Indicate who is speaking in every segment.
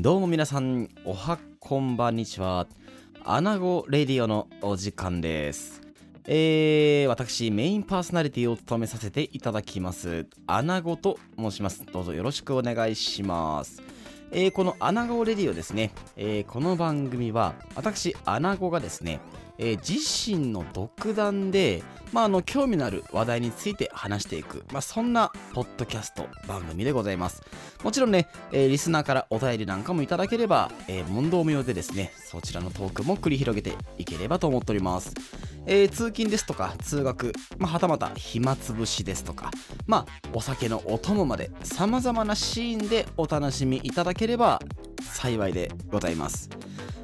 Speaker 1: どうも皆さん、おはこんばんにちは。アナゴレディオのお時間です。えー、私、メインパーソナリティを務めさせていただきます、アナゴと申します。どうぞよろしくお願いします。えー、このアナゴレディオですね、えーこの番組は、私、アナゴがですね、えー自身の独断で、まあ、あの興味のある話題について話していく、まあ、そんなポッドキャスト番組でございます。もちろんね、えーリスナーからお便りなんかもいただければ、えー問答無用でですね、そちらのトークも繰り広げていければと思っております。えー通勤ですとか、通学、まあ、はたまた暇つぶしですとか、まあ、お酒のお供まで、様々なシーンでお楽しみいただければ幸いでございます。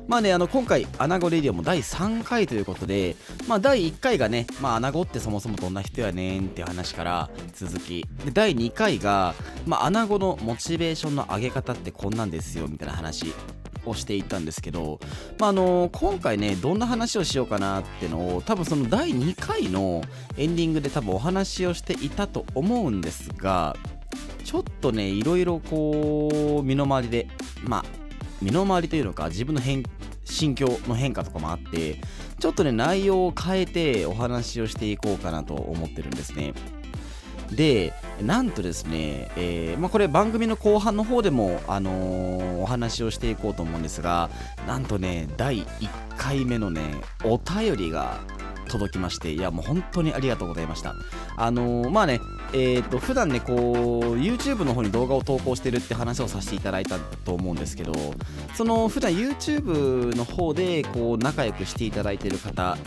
Speaker 1: まあね、あの今回、アナゴレディオも第3回ということで、まあ、第1回がね、まあ、アナゴってそもそもどんな人やねんっていう話から続き、で第2回が、まあ、アナゴのモチベーションの上げ方ってこんなんですよみたいな話をしていったんですけど、まあ、あの今回ね、どんな話をしようかなってのを、多分その第2回のエンディングで多分お話をしていたと思うんですが、ちょっとね、いろいろこう、身の回りで、まあ、身の回りというのか自分の変心境の変化とかもあってちょっとね内容を変えてお話をしていこうかなと思ってるんですね。でなんとですね、えーまあ、これ番組の後半の方でも、あのーお話をしていこうと思うんですがなんとね第1回目のねお便りが届きましていやもう本当にありがとうございました。あのーまあねえー、と普段ねこう YouTube の方に動画を投稿してるって話をさせていただいたと思うんですけどその普段 YouTube の方でこう仲良くしていただいてる方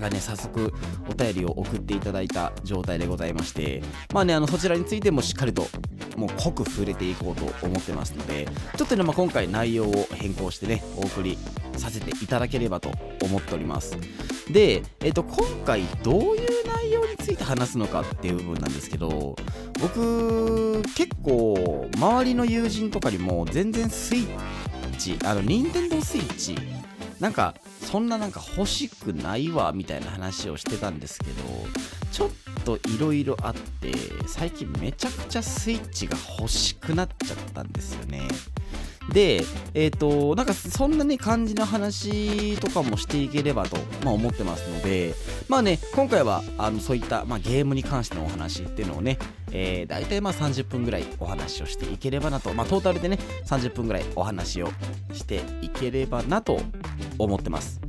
Speaker 1: がね早速お便りを送っていただいた状態でございましてまあねあのそちらについてもしっかりともう濃く触れていこうと思ってますのでちょっとね、まあ、今回内容を変更してねお送りさせていただければと思っております。で、えっと、今回どういう内容について話すのかっていう部分なんですけど僕結構周りの友人とかにも全然スイッチあの任天堂スイッチなんかそんななんか欲しくないわみたいな話をしてたんですけどちょっといろいろあって最近めちゃくちゃスイッチが欲しくなっちゃったんですよね。で、えっ、と、なんかそんなね、感じの話とかもしていければと、まあ、思ってますので、まあね、今回はあのそういった、まあ、ゲームに関してのお話っていうのをね、えー、大体まあ30分ぐらいお話をしていければなと、まあ、トータルでね、30分ぐらいお話をしていければなと思ってます。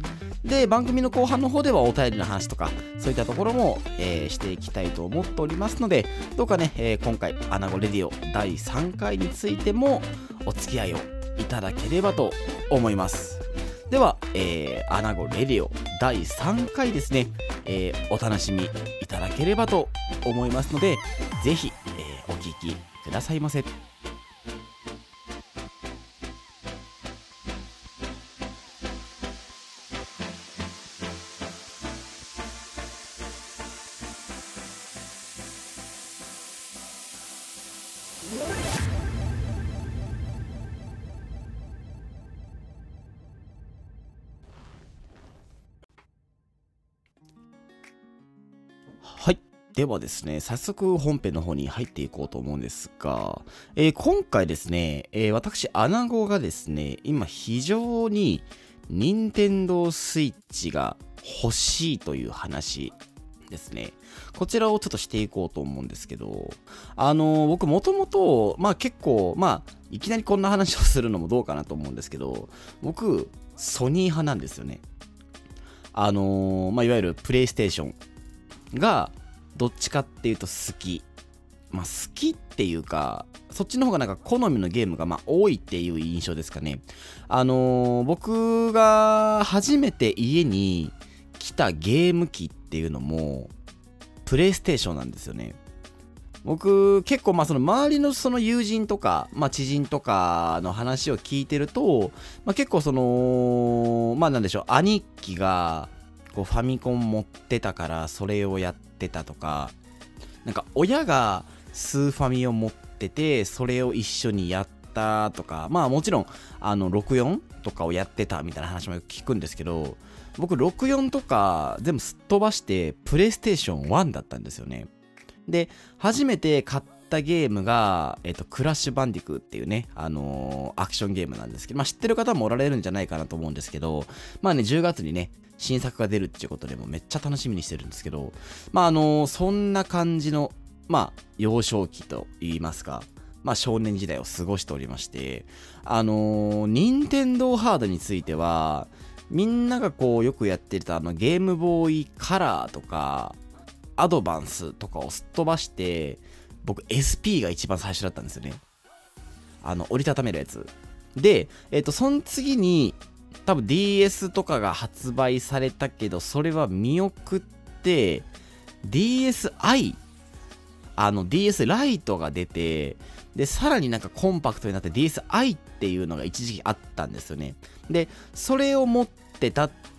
Speaker 1: で、番組の後半の方ではお便りの話とか、そういったところも、えーしていきたいと思っておりますので、どうかね、えー今回、アナゴレディオ第3回についてもお付き合いをいただければと思います。では、えー、アナゴレディオ第3回ですね、えーお楽しみいただければと思いますので、ぜひ、えーお聞きくださいませ。ではですね、早速本編の方に入っていこうと思うんですが、えー今回ですね、えー私、アナゴがですね、今非常に任天堂スイッチが欲しいという話ですね。こちらをちょっとしていこうと思うんですけど、あのー僕もともと、まあ結構、まあ、いきなりこんな話をするのもどうかなと思うんですけど、僕、ソニー派なんですよね。あのーまあいわゆるプレイステーションがどっちかっていうと好き。まあ好きっていうか、そっちの方がなんか好みのゲームがまあ多いっていう印象ですかね。あのー僕が初めて家に来たゲーム機っていうのも、プレイステーションなんですよね。僕結構まあその周りのその友人とか、まあ、知人とかの話を聞いてると、まあ、結構そのまあなんでしょう兄貴がこうファミコン持ってたからそれをやってたとかなんか親がスーファミを持っててそれを一緒にやったとかまあもちろんあの64とかをやってたみたいな話もよく聞くんですけど僕64とか全部すっ飛ばしてプレイステーション1だったんですよね。で初めて買っったゲームが、えっと、クラッシュバンディクっていうね、あのー、アクションゲームなんですけど、まあ、知ってる方もおられるんじゃないかなと思うんですけど、まあね、10月にね、新作が出るっていうことでもめっちゃ楽しみにしてるんですけど、まああのー、そんな感じの、まあ、幼少期と言いますか、まあ、少年時代を過ごしておりまして、あのー、任天堂ハードについては、みんながこうよくやってたあのゲームボーイカラーとか、アドバンスとかをすっ飛ばして、僕 SP が一番最初だったんですよね。あの、折りたためるやつ。で、えっ、ー、と、その次に、多分 DS とかが発売されたけど、それは見送って、DSi あの DS ライトが出て、で、さらになんかコンパクトになって DSi っていうのが一時期あったんですよね。で、それを持ってたって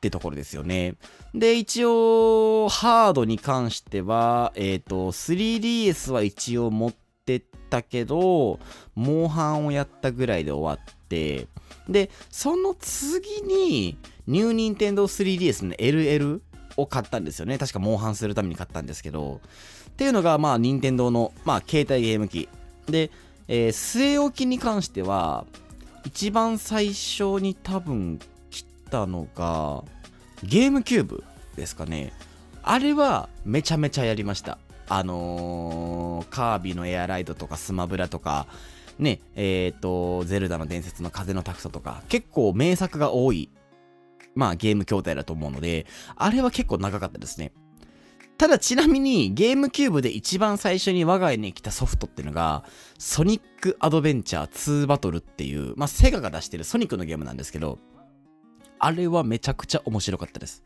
Speaker 1: ってところですよね。で、一応、ハードに関しては、えっ、ー、と、3DS は一応持ってったけど、モンハンをやったぐらいで終わって、で、その次に、ニューニンテンドー 3DS の LL を買ったんですよね。確かモンハンするために買ったんですけど、っていうのが、まあ、任天堂の、まあ、携帯ゲーム機。で、えー、据え置きに関しては、一番最初に多分たのが、ゲームキューブですかね。あれはめちゃめちゃやりました。あのー、カービィのエアライドとかスマブラとか、ね、えっ、ー、と、ゼルダの伝説の風のタクソとか、結構名作が多い、まあゲーム筐体だと思うので、あれは結構長かったですね。ただちなみにゲームキューブで一番最初に我が家に来たソフトっていうのが、ソニックアドベンチャー2バトルっていう、まあセガが出してるソニックのゲームなんですけど、あれはめちゃくちゃ面白かったです。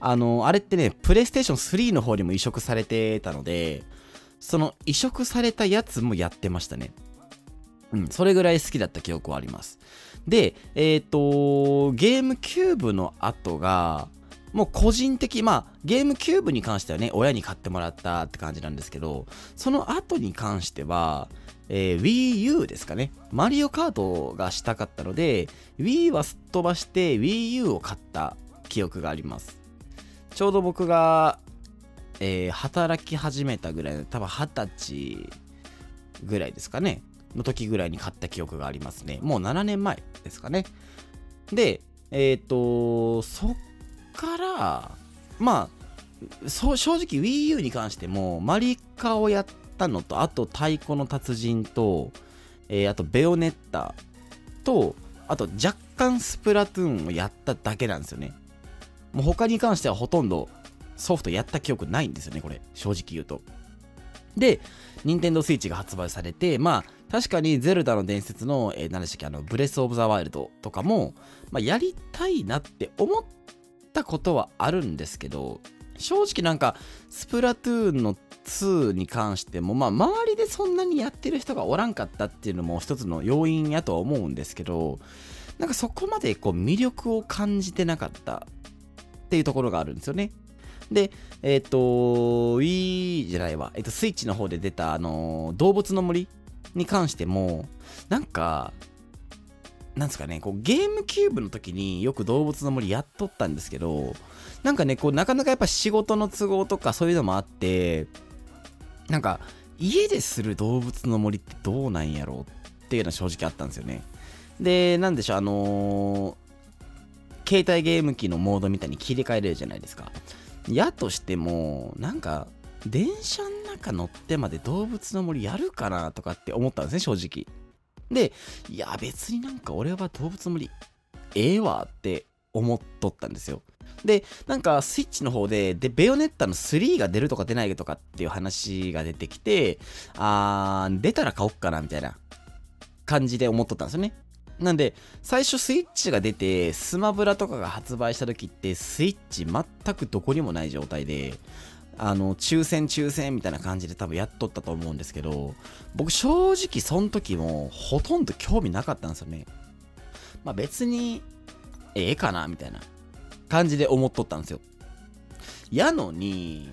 Speaker 1: あの、あれってね、プレイステーション3の方にも移植されてたので、その移植されたやつもやってましたね。うん、それぐらい好きだった記憶はあります。で、えっ、ー、と、ゲームキューブの後が、もう個人的、まあ、ゲームキューブに関してはね、親に買ってもらったって感じなんですけど、その後に関しては、えー、Wii U ですかね。マリオカートがしたかったので、Wii はすっ飛ばして Wii U を買った記憶があります。ちょうど僕が、えー、働き始めたぐらいの、多分二十歳ぐらいですかね。の時ぐらいに買った記憶がありますね。もう7年前ですかね。で、えっ、ー、と、そっから、まあ、正直 Wii U に関しても、マリカをやってたのと、あと太鼓の達人と、えー、あとベヨネッタと、あと若干スプラトゥーンをやっただけなんですよね。もう他に関してはほとんどソフトやった記憶ないんですよね、これ。正直言うと。で、任天堂 switch が発売されて、まあ、確かにゼルダの伝説の、えー、何でしたっけ、あの、ブレス・オブ・ザ・ワイルドとかも、まあ、やりたいなって思ったことはあるんですけど、正直なんか、スプラトゥーンの2に関しても、まあ、周りでそんなにやってる人がおらんかったっていうのも一つの要因やとは思うんですけど、なんかそこまでこう魅力を感じてなかったっていうところがあるんですよね。で、えっ、ー、と、Wii じゃないわ、えっ、ー、と、スイッチの方で出た、あのー、動物の森に関しても、なんか、なんですかね、こうゲームキューブの時によく動物の森やっとったんですけど、なんかね、こうなかなかやっぱ仕事の都合とかそういうのもあって、なんか家でする動物の森ってどうなんやろうっていうのは正直あったんですよね。で、なんでしょう、あのー、携帯ゲーム機のモードみたいに切り替えれるじゃないですか。やとしても、なんか、電車の中乗ってまで動物の森やるかなとかって思ったんですね、正直。で、いや、別になんか俺は動物の森、ええわって思っとったんですよ。で、なんかスイッチの方で、で、ベヨネッタの3が出るとか出ないとかっていう話が出てきて、あー、出たら買おっかなみたいな感じで思っとったんですよね。なんで、最初スイッチが出て、スマブラとかが発売した時って、スイッチ全くどこにもない状態で、あの、抽選抽選みたいな感じで多分やっとったと思うんですけど、僕正直その時もほとんど興味なかったんですよね。まあ別に、ええかなみたいな感じで思っとったんですよ。やのに、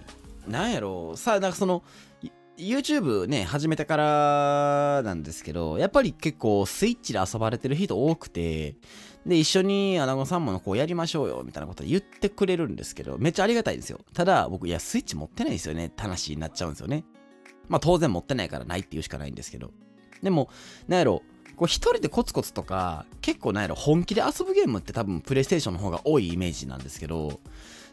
Speaker 1: なんやろさあ、なんかその、YouTube ね、始めてからなんですけど、やっぱり結構スイッチで遊ばれてる人多くて、で、一緒にアナゴさんものこうやりましょうよ、みたいなこと言ってくれるんですけど、めっちゃありがたいんですよ。ただ、僕、いや、スイッチ持ってないですよねって話になっちゃうんですよね。まあ当然持ってないからないっていうしかないんですけど。でも、なんやろ、こう一人でコツコツとか、結構なんやろ、本気で遊ぶゲームって多分プレイステーションの方が多いイメージなんですけど、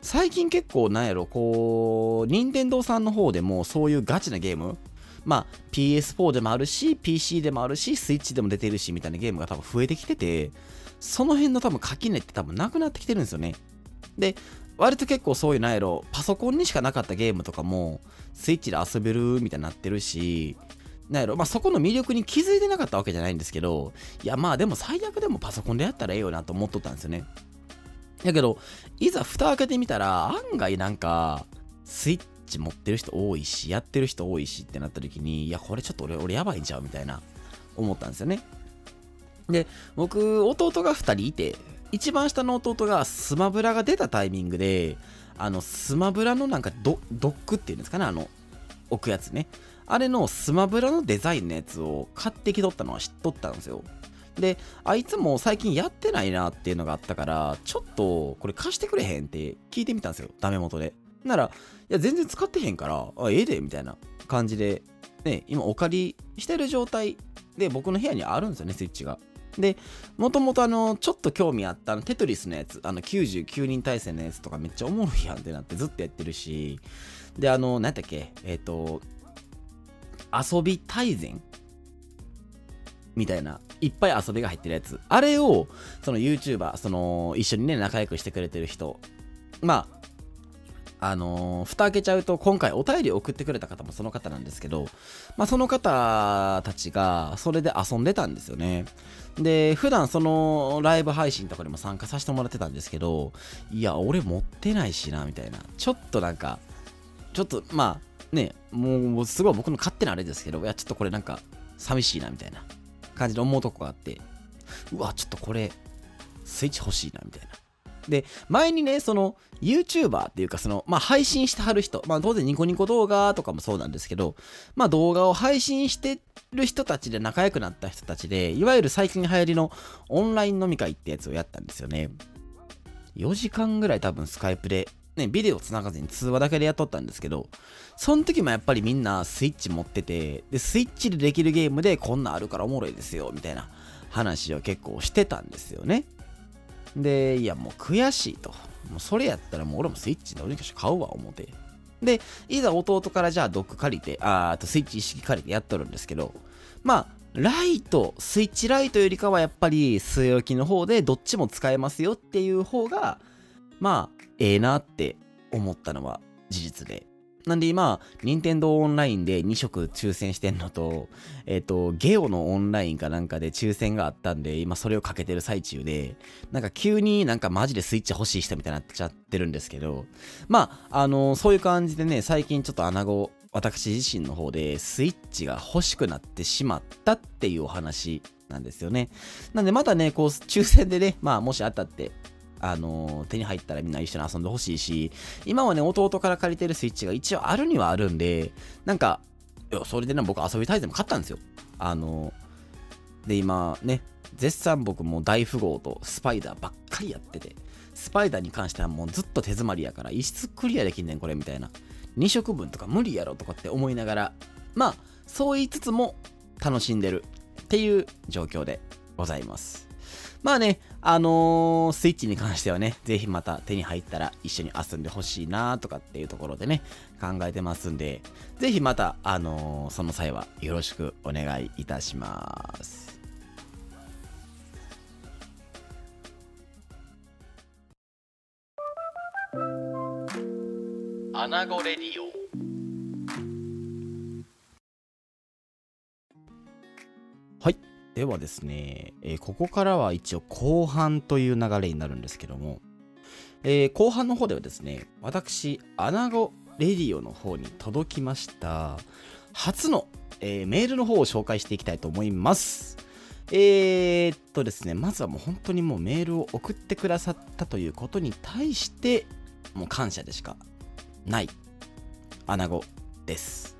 Speaker 1: 最近結構なんやろ、こう、任天堂さんの方でもそういうガチなゲーム、まあ PS4 でもあるし、PC でもあるし、スイッチでも出てるしみたいなゲームが多分増えてきてて、その辺の多分垣根って多分なくなってきてるんですよね。で、割と結構そういうなんやろ、パソコンにしかなかったゲームとかも、スイッチで遊べるみたいになってるし、なんやろ、まあ、そこの魅力に気づいてなかったわけじゃないんですけど、いや、まあでも最悪でもパソコンでやったらええよなと思っとったんですよね。やけど、いざ蓋開けてみたら、案外なんか、スイッチ持ってる人多いし、やってる人多いしってなった時に、いや、これちょっと俺、俺やばいんちゃうみたいな、思ったんですよね。で、僕、弟が2人いて、一番下の弟がスマブラが出たタイミングで、あの、スマブラのなんかドドックっていうんですかね、あの、置くやつね。あれのスマブラのデザインのやつを買ってきとったのは知っとったんですよ。で、あいつも最近やってないなっていうのがあったから、ちょっとこれ貸してくれへんって聞いてみたんですよ、ダメ元で。なら、いや、全然使ってへんから、あ、ええで、みたいな感じで、ね、今お借りしてる状態で僕の部屋にあるんですよね、スイッチが。で、もともとあの、ちょっと興味あったの、テトリスのやつ、あの、99人対戦のやつとかめっちゃおもろいやんってなってずっとやってるし、で、あの、何やったっけ、えっ、ー、と、遊び大全？みたいな、いっぱい遊びが入ってるやつ。あれを、その YouTuber、その、一緒にね、仲良くしてくれてる人。まあ、あのー、蓋開けちゃうと、今回お便り送ってくれた方もその方なんですけど、まあ、その方たちが、それで遊んでたんですよね。で、普段そのライブ配信とかにも参加させてもらってたんですけど、いや、俺持ってないしな、みたいな。ちょっとなんか、ちょっと、まあ、ね、もうすごい僕の勝手なあれですけど、いや、ちょっとこれなんか寂しいなみたいな感じで思うとこがあって、うわ、ちょっとこれ、スイッチ欲しいなみたいな。で、前にね、その YouTuber っていうか、その、まあ配信してはる人、まあ当然ニコニコ動画とかもそうなんですけど、まあ動画を配信してる人たちで仲良くなった人たちで、いわゆる最近流行りのオンライン飲み会ってやつをやったんですよね。4時間ぐらい多分スカイプでね、ビデオ繋がずに通話だけでやっとったんですけど、その時もやっぱりみんなスイッチ持ってて、で、スイッチでできるゲームでこんなんあるからおもろいですよ、みたいな話を結構してたんですよね。で、いやもう悔しいと。もうそれやったらもう俺もスイッチでおにかし買うわ、思って。で、いざ弟からじゃあドック借りて、あーとスイッチ一式借りてやっとるんですけど、まあ、ライト、スイッチライトよりかはやっぱり据え置きの方でどっちも使えますよっていう方が、まあ、ええー、なって思ったのは事実で。なんで今、任天堂オンラインで2色抽選してんのと、えっ、ー、と、ゲオのオンラインかなんかで抽選があったんで、今それをかけてる最中で、なんか急になんかマジでスイッチ欲しい人みたいになっちゃってるんですけど、まあ、あのー、そういう感じでね、最近ちょっと穴子、私自身の方でスイッチが欲しくなってしまったっていうお話なんですよね。なんでまたね、こう、抽選でね、まあもし当たってあの、手に入ったらみんな一緒に遊んでほしいし、今はね、弟から借りてるスイッチが一応あるにはあるんで、なんか、いや、それでね、僕遊びたいでも買ったんですよ。あの、で、今ね、絶賛僕も大富豪とスパイダーばっかりやってて、スパイダーに関してはもうずっと手詰まりやから、一室クリアできんねん、これ、みたいな。2色分とか無理やろとかって思いながら、まあ、そう言いつつも楽しんでるっていう状況でございます。まあね、あのー、スイッチに関してはね、ぜひまた手に入ったら一緒に遊んでほしいなとかっていうところでね、考えてますんで、ぜひまた、あのー、その際はよろしくお願いいたします。アナゴレディオではですね、えー、ここからは一応後半という流れになるんですけども、えー、後半の方ではですね、私、アナゴレディオの方に届きました、初の、えー、メールの方を紹介していきたいと思います。えー、っとですね、まずはもう本当にもうメールを送ってくださったということに対して、もう感謝でしかない、アナゴです。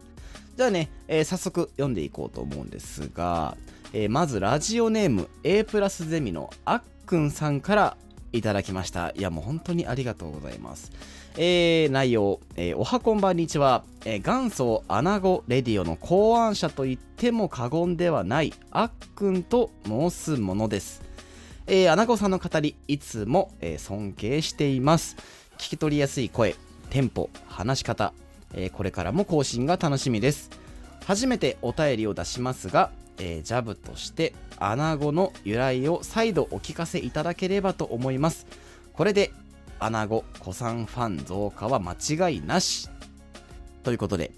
Speaker 1: じゃあね、えー、早速読んでいこうと思うんですが、えー、まずラジオネーム A プラスゼミのあっくんさんからいただきました。いや、もう本当にありがとうございます。えー、内容、えー、おはこんばんにちは、えー、元祖アナゴレディオの考案者と言っても過言ではないあっくんと申すものです。えー、アナゴさんの語り、いつも、えー、尊敬しています。聞き取りやすい声、テンポ、話し方、えー、これからも更新が楽しみです。初めてお便りを出しますが、えー、ジャブとしてアナゴの由来を再度お聞かせいただければと思います。これでアナゴ古参ファン増加は間違いなし。ということで、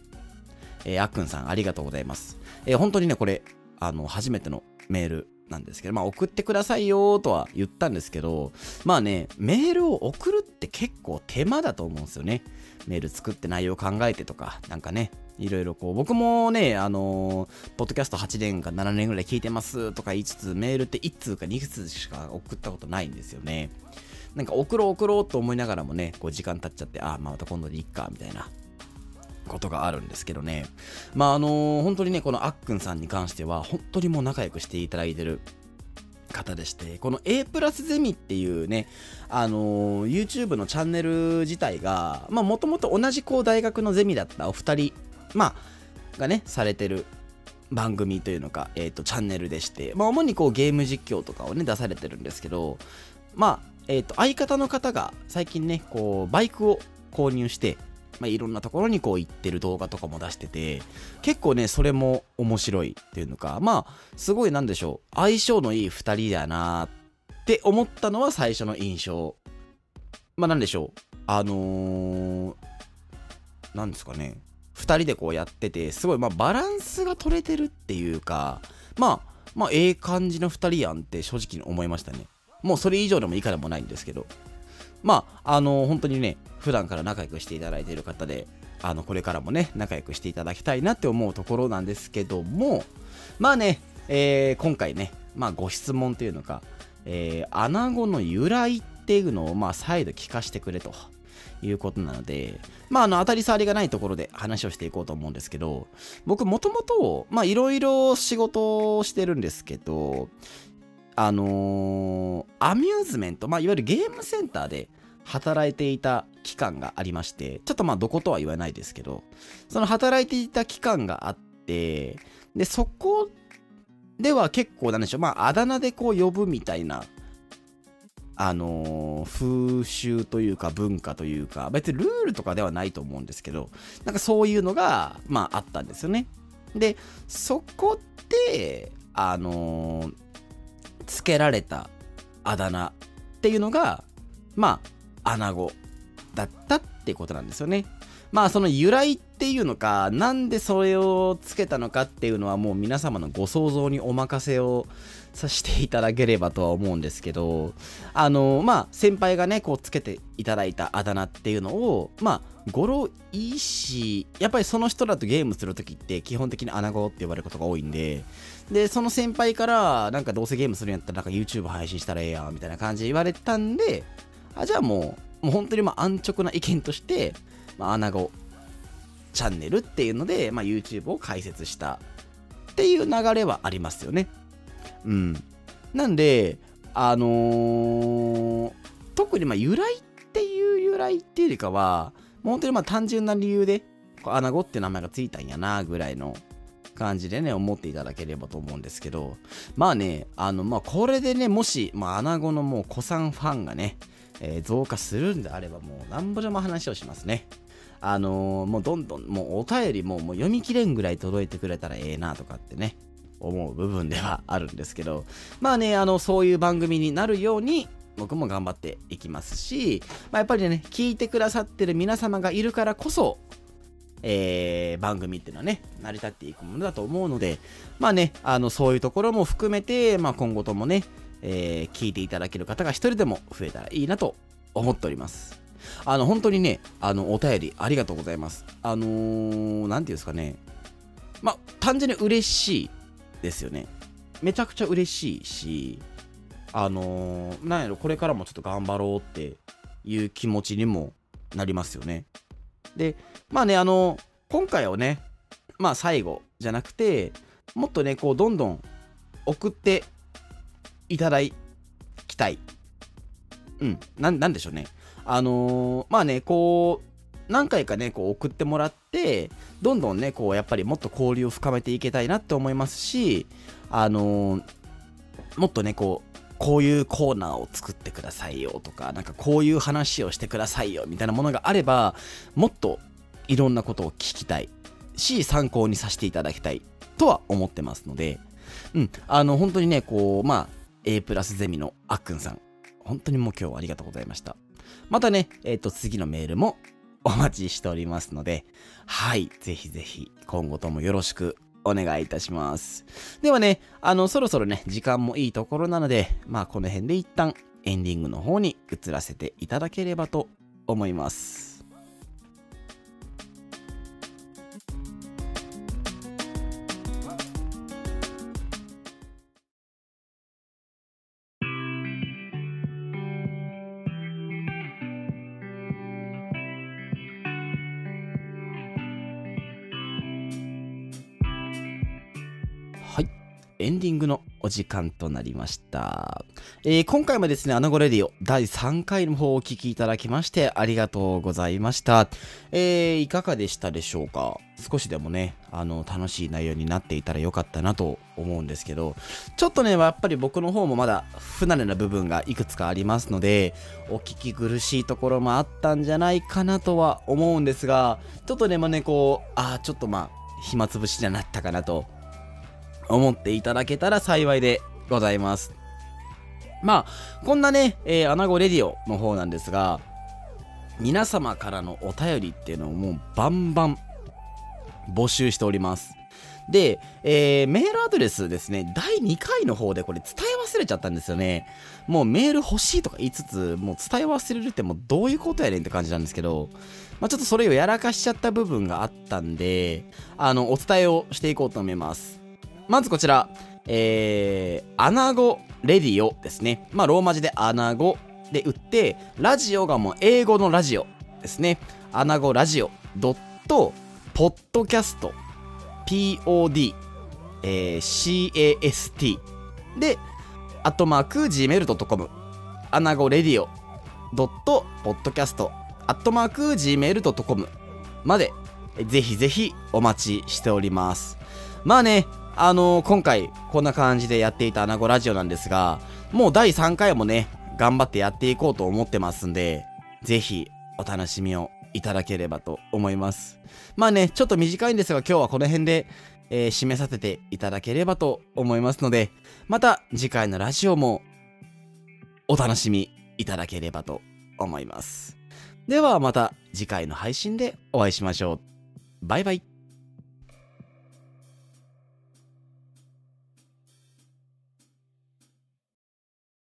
Speaker 1: えー、あっくんさんありがとうございます。えー、本当にね、これ、あの、初めてのメールなんですけど、まあ送ってくださいよとは言ったんですけど、まあね、メールを送るって結構手間だと思うんですよね。メール作って内容考えてとか、なんかね、いろいろこう、僕もね、あのー、ポッドキャスト8年か7年ぐらい聞いてますとか言いつつ、メールって1通か2通しか送ったことないんですよね。なんか送ろう送ろうと思いながらもね、こう時間経っちゃって、ああ、また今度でいっか、みたいなことがあるんですけどね。まああのー、本当にね、このあっくんさんに関しては、本当にもう仲良くしていただいてる方でして、この A プラスゼミっていうね、あのー、YouTube のチャンネル自体が、まあもともと同じこう大学のゼミだったお二人、まあ、がね、されてる番組というのか、えっ、ー、と、チャンネルでして、まあ主にこうゲーム実況とかをね、出されてるんですけど、まあ、えっ、ー、と、相方の方が最近ね、こう、バイクを購入して、まあ、いろんなところにこう行ってる動画とかも出してて、結構ね、それも面白いっていうのか、まあ、すごいなんでしょう、相性のいい2人だなって思ったのは最初の印象。まあ、なんでしょう、あのー、ですかね、2人でこうやってて、すごい、まあ、バランスが取れてるっていうか、まあ、まあ、ええ感じの2人やんって正直に思いましたね。もうそれ以上でも以下でもないんですけど。まあ、あのー、本当にね、普段から仲良くしていただいている方で、あの、これからもね、仲良くしていただきたいなって思うところなんですけども、まあね、えー、今回ね、まあご質問というのか、えー、穴子の由来っていうのを、まあ再度聞かせてくれと。いうことなので、まあ、あの、当たり障りがないところで話をしていこうと思うんですけど、僕、もともと、まあ、いろいろ仕事をしてるんですけど、あのー、アミューズメント、まあ、いわゆるゲームセンターで働いていた期間がありまして、ちょっとまあどことは言わないですけど、その働いていた期間があって、で、そこでは結構なんでしょう、まああだ名でこう呼ぶみたいな、あの、風習というか文化というか、別にルールとかではないと思うんですけど、なんかそういうのが、まああったんですよね。で、そこで、あのー、つけられたあだ名っていうのが、まあ、アナゴだったってことなんですよね。まあその由来っていうのか、なんでそれをつけたのかっていうのはもう皆様のご想像にお任せをさせていただければとは思うんですけど、あの、まあ先輩がね、こうつけていただいたあだ名っていうのを、まあ語呂いいし、やっぱりその人だとゲームするときって基本的に穴子って呼ばれることが多いんで、で、その先輩から、なんかどうせゲームするんやったらなんか YouTube 配信したらええやんみたいな感じで言われたんで、あじゃあもう、もう本当にまあ安直な意見として、まあ、アナゴチャンネルっていうので、まあ、YouTube を開設したっていう流れはありますよね。うん。なんで、あのー、特にまあ由来っていう由来っていうよりかは、本当にまあ単純な理由で、アナゴって名前がついたんやなぐらいの感じでね、思っていただければと思うんですけど、まあね、あの、まあこれでね、もし、まあアナゴのもう古参ファンがね、えー、増加するんであればもうなんぼでも話をしますね。あのー、もうどんどんもうお便りももう読み切れんぐらい届いてくれたらええなとかってね、思う部分ではあるんですけど、まあね、あの、そういう番組になるように、僕も頑張っていきますし、まあ、やっぱりね、聞いてくださってる皆様がいるからこそ、えー、番組っていうのはね、成り立っていくものだと思うので、まあね、あの、そういうところも含めて、まあ今後ともね、えー、聞いていただける方が一人でも増えたらいいなと思っております。あの、本当にね、あの、お便りありがとうございます。あのー、なんていうんですかね。まあ、単純に嬉しいですよね。めちゃくちゃ嬉しいし、あのー、なんやろ、これからもちょっと頑張ろうっていう気持ちにもなりますよね。で、まあね、あの今回はね、まあ最後じゃなくて、もっとね、こう、どんどん送っていただきたい。うん、ななんでしょうね。あのーまあね、こう、何回かね、こう送ってもらって、どんどんね、こう、やっぱりもっと交流を深めていけたいなって思いますし、あのーもっとね、こう、こういうコーナーを作ってくださいよとか、なんかこういう話をしてくださいよみたいなものがあれば、もっといろんなことを聞きたいし、参考にさせていただきたいとは思ってますので、うん、あの、本当にね、こう、まあ、A プラスゼミのあっくんさん、本当にもう今日はありがとうございました。またね、えっ、と、次のメールもお待ちしておりますので、はい、ぜひぜひ、今後ともよろしくお願いいたします。ではね、あの、そろそろね、時間もいいところなので、まあ、この辺で一旦エンディングの方に移らせていただければと思います。エンディングのお時間となりました。えー今回もですね、アナゴレディオ第3回の方をお聞きいただきましてありがとうございました。えーいかがでしたでしょうか？少しでもね、あの、楽しい内容になっていたらよかったなと思うんですけど、ちょっとね、やっぱり僕の方もまだ不慣れな部分がいくつかありますので、お聞き苦しいところもあったんじゃないかなとは思うんですが、ちょっとね、まあね、こう、ああ、ちょっとまあ、暇つぶしになったかなと思っていただけたら幸いでございます。まあ、こんなね、えー、アナゴレディオの方なんですが、皆様からのお便りっていうのをもうバンバン募集しております。で、えーメールアドレスですね、第2回の方でこれ伝え忘れちゃったんですよね。もうメール欲しいとか言いつつ、もう伝え忘れるってもうどういうことやねんって感じなんですけど、まあ、ちょっとそれをやらかしちゃった部分があったんで、あの、お伝えをしていこうと思います。まずこちら、えー、アナゴレディオですね。まあ、ローマ字でアナゴで打って、ラジオがもう英語のラジオですね。アナゴラジオドット、ポッドキャスト、pod、えー cast で、アットマーク gmail.com、アナゴレディオドット、ポッドキャスト、アットマーク gmail.com まで、ぜひぜひお待ちしております。まあね、あのー今回こんな感じでやっていたアナゴラジオなんですが、もう第3回もね、頑張ってやっていこうと思ってますんで、ぜひお楽しみをいただければと思います。まあね、ちょっと短いんですが今日はこの辺で、えー締めさせていただければと思いますので、また次回のラジオもお楽しみいただければと思います。ではまた次回の配信でお会いしましょう。バイバイ。